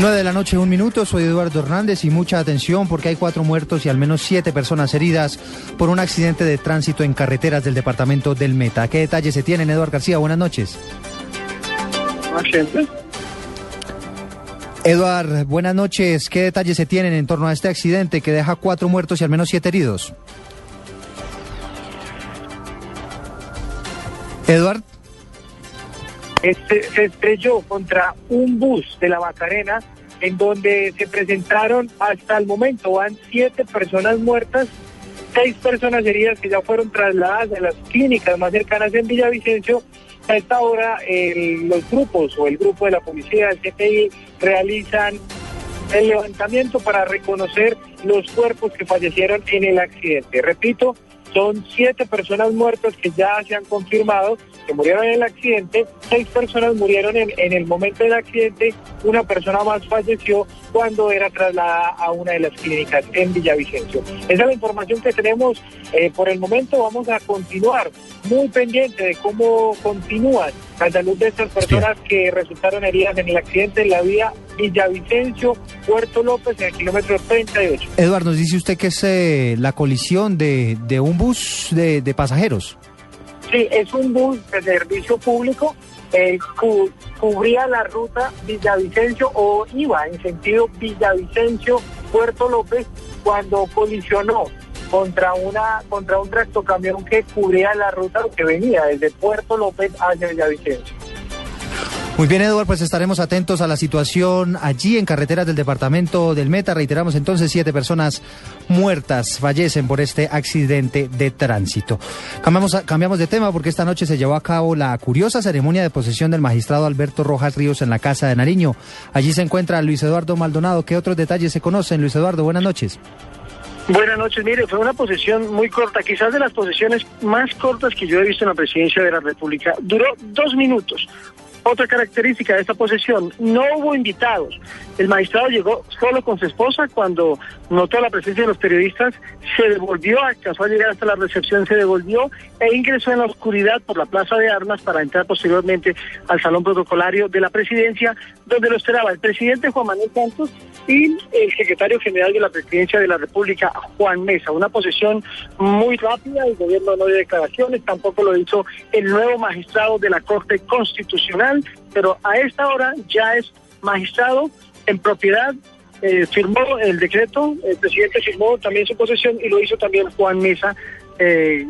9 de la noche, un minuto. Soy Eduardo Hernández y mucha atención porque hay cuatro muertos y al menos siete personas heridas por un accidente de tránsito en carreteras del departamento del Meta. ¿Qué detalles se tienen, Eduardo García? Buenas noches. Eduard, buenas noches. ¿Qué detalles se tienen en torno a este accidente que deja cuatro muertos y al menos siete heridos? Eduard. Este, se estrelló contra un bus de la Macarena en donde se presentaron hasta el momento van siete personas muertas, seis personas heridas que ya fueron trasladadas a las clínicas más cercanas en Villavicencio. A esta hora los grupos o el grupo de la policía del CPI realizan el levantamiento para reconocer los cuerpos que fallecieron en el accidente. Repito, son siete personas muertas que ya se han confirmado que murieron en el accidente, seis personas murieron en, el momento del accidente, una persona más falleció cuando era trasladada a una de las clínicas en Villavicencio. Esa es la información que tenemos eh, por el momento. Vamos a continuar muy pendiente de cómo continúan la salud de estas personas que resultaron heridas en el accidente en la vía Villavicencio, Puerto López, en el kilómetro 38. Eduardo, nos dice usted que es eh, la colisión de, de un bus de, de, pasajeros. Sí, es un bus de servicio público. Eh, cubría la ruta Villavicencio o iba en sentido Villavicencio, Puerto López, cuando colisionó contra una contra un tractocamión que cubría la ruta que venía desde Puerto López hacia Villavicencio. Muy bien, Eduardo, pues estaremos atentos a la situación allí en carreteras del departamento del Meta. Reiteramos entonces, siete personas muertas fallecen por este accidente de tránsito. Cambiamos, cambiamos de tema porque esta noche se llevó a cabo la curiosa ceremonia de posesión del magistrado Alberto Rojas Ríos en la Casa de Nariño. Allí se encuentra Luis Eduardo Maldonado. ¿Qué otros detalles se conocen? Luis Eduardo, buenas noches. Buenas noches, mire, fue una posesión muy corta, quizás de las posesiones más cortas que yo he visto en la presidencia de la República. Duró dos minutos. Otra característica de esta posesión, no hubo invitados. El magistrado llegó solo con su esposa cuando notó la presencia de los periodistas, se devolvió, alcanzó a llegar hasta la recepción, se devolvió e ingresó en la oscuridad por la Plaza de Armas para entrar posteriormente al salón protocolario de la presidencia, donde lo esperaba el presidente Juan Manuel Santos y el secretario general de la presidencia de la República, Juan Mesa. Una posesión muy rápida, el gobierno no dio declaraciones, tampoco lo hizo el nuevo magistrado de la Corte Constitucional, pero a esta hora ya es magistrado en propiedad eh, firmó el decreto, el presidente firmó también su posesión y lo hizo también Juan Mesa eh,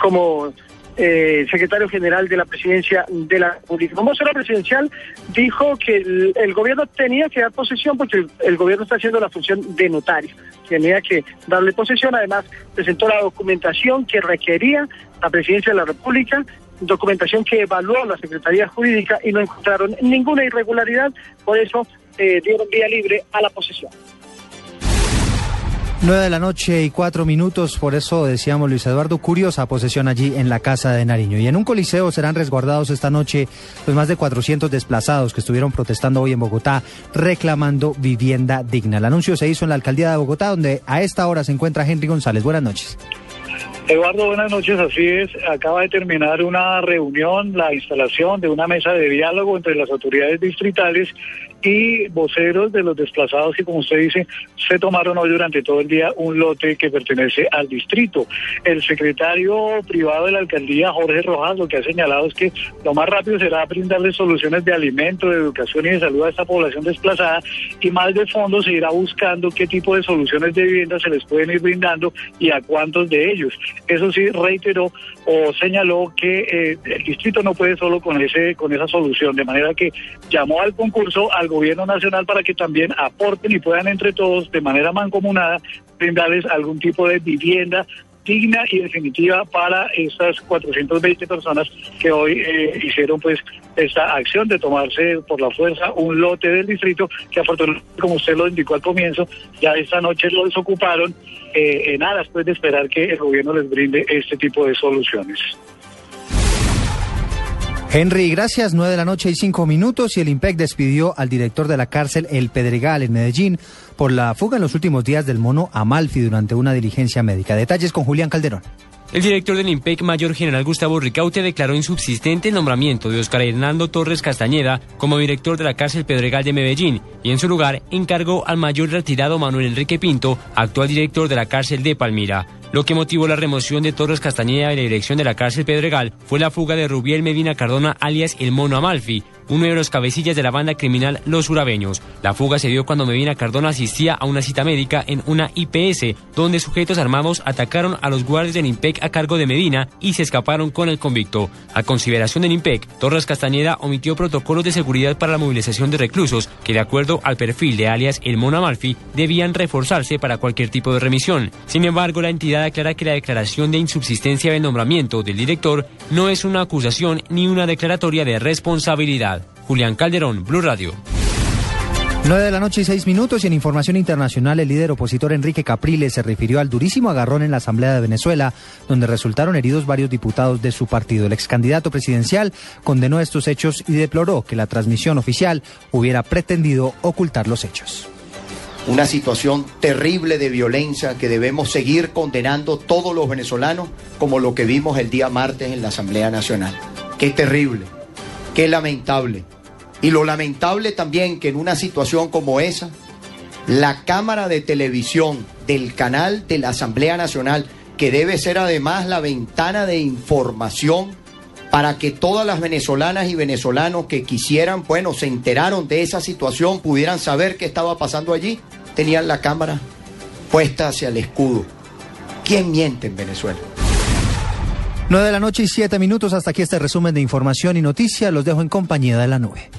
como eh, secretario general de la presidencia de la República. Como la presidencial dijo que el, gobierno tenía que dar posesión porque el, gobierno está haciendo la función de notario, tenía que darle posesión, además presentó la documentación que requería la presidencia de la República documentación que evaluó la Secretaría Jurídica y no encontraron ninguna irregularidad, por eso eh, dieron vía libre a la posesión. Nueve de la noche y cuatro minutos, por eso decíamos Luis Eduardo, curiosa posesión allí en la Casa de Nariño. Y en un coliseo serán resguardados esta noche los más de 400 desplazados que estuvieron protestando hoy en Bogotá reclamando vivienda digna. El anuncio se hizo en la alcaldía de Bogotá, donde a esta hora se encuentra Henry González. Buenas noches. Eduardo, buenas noches. Así es, acaba de terminar una reunión, la instalación de una mesa de diálogo entre las autoridades distritales y voceros de los desplazados y como usted dice, se tomaron hoy durante todo el día un lote que pertenece al distrito. El secretario privado de la alcaldía, Jorge Rojas, lo que ha señalado es que lo más rápido será brindarle soluciones de alimento, de educación y de salud a esta población desplazada y más de fondo se irá buscando qué tipo de soluciones de vivienda se les pueden ir brindando y a cuántos de ellos. Eso sí, reiteró o señaló que eh, el distrito no puede solo con ese con esa solución, de manera que llamó al concurso al gobierno nacional para que también aporten y puedan entre todos de manera mancomunada brindarles algún tipo de vivienda digna y definitiva para estas 420 personas que hoy eh, hicieron pues esta acción de tomarse por la fuerza un lote del distrito que afortunadamente, como usted lo indicó al comienzo, ya esta noche lo desocuparon eh, en aras pues de esperar que el gobierno les brinde este tipo de soluciones. Henry, gracias. Nueve de la noche y cinco minutos y el IMPEC despidió al director de la cárcel El Pedregal en Medellín por la fuga en los últimos días del mono Amalfi durante una diligencia médica. Detalles con Julián Calderón. El director del IMPEC, Mayor General Gustavo Ricaute, declaró insubsistente el nombramiento de Oscar Hernando Torres Castañeda como director de la cárcel Pedregal de Medellín y en su lugar encargó al mayor retirado Manuel Enrique Pinto, actual director de la cárcel de Palmira. Lo que motivó la remoción de Torres Castañeda de la dirección de la cárcel Pedregal fue la fuga de Rubiel Medina Cardona alias El Mono Amalfi, uno de los cabecillas de la banda criminal Los Urabeños. La fuga se dio cuando Medina Cardona asistía a una cita médica en una IPS, donde sujetos armados atacaron a los guardias del IMPEC a cargo de Medina y se escaparon con el convicto. A consideración del IMPEC, Torres Castañeda omitió protocolos de seguridad para la movilización de reclusos que, de acuerdo al perfil de alias El Mono Amalfi, debían reforzarse para cualquier tipo de remisión. Sin embargo, la entidad aclara que la declaración de insubsistencia del nombramiento del director no es una acusación ni una declaratoria de responsabilidad. Julián Calderón, Blue Radio. 9 de la noche y 6 minutos y en información internacional el líder opositor Enrique Capriles se refirió al durísimo agarrón en la Asamblea de Venezuela, donde resultaron heridos varios diputados de su partido. El ex candidato presidencial condenó estos hechos y deploró que la transmisión oficial hubiera pretendido ocultar los hechos una situación terrible de violencia que debemos seguir condenando todos los venezolanos, como lo que vimos el día martes en la Asamblea Nacional. Qué terrible, qué lamentable. Y lo lamentable también que en una situación como esa, la cámara de televisión del canal de la Asamblea Nacional, que debe ser además la ventana de información para que todas las venezolanas y venezolanos que quisieran, bueno, se enteraron de esa situación, pudieran saber qué estaba pasando allí, tenían la cámara puesta hacia el escudo. ¿Quién miente en Venezuela? 9 de la noche y 7 minutos. Hasta aquí este resumen de información y noticias. Los dejo en compañía de la nube.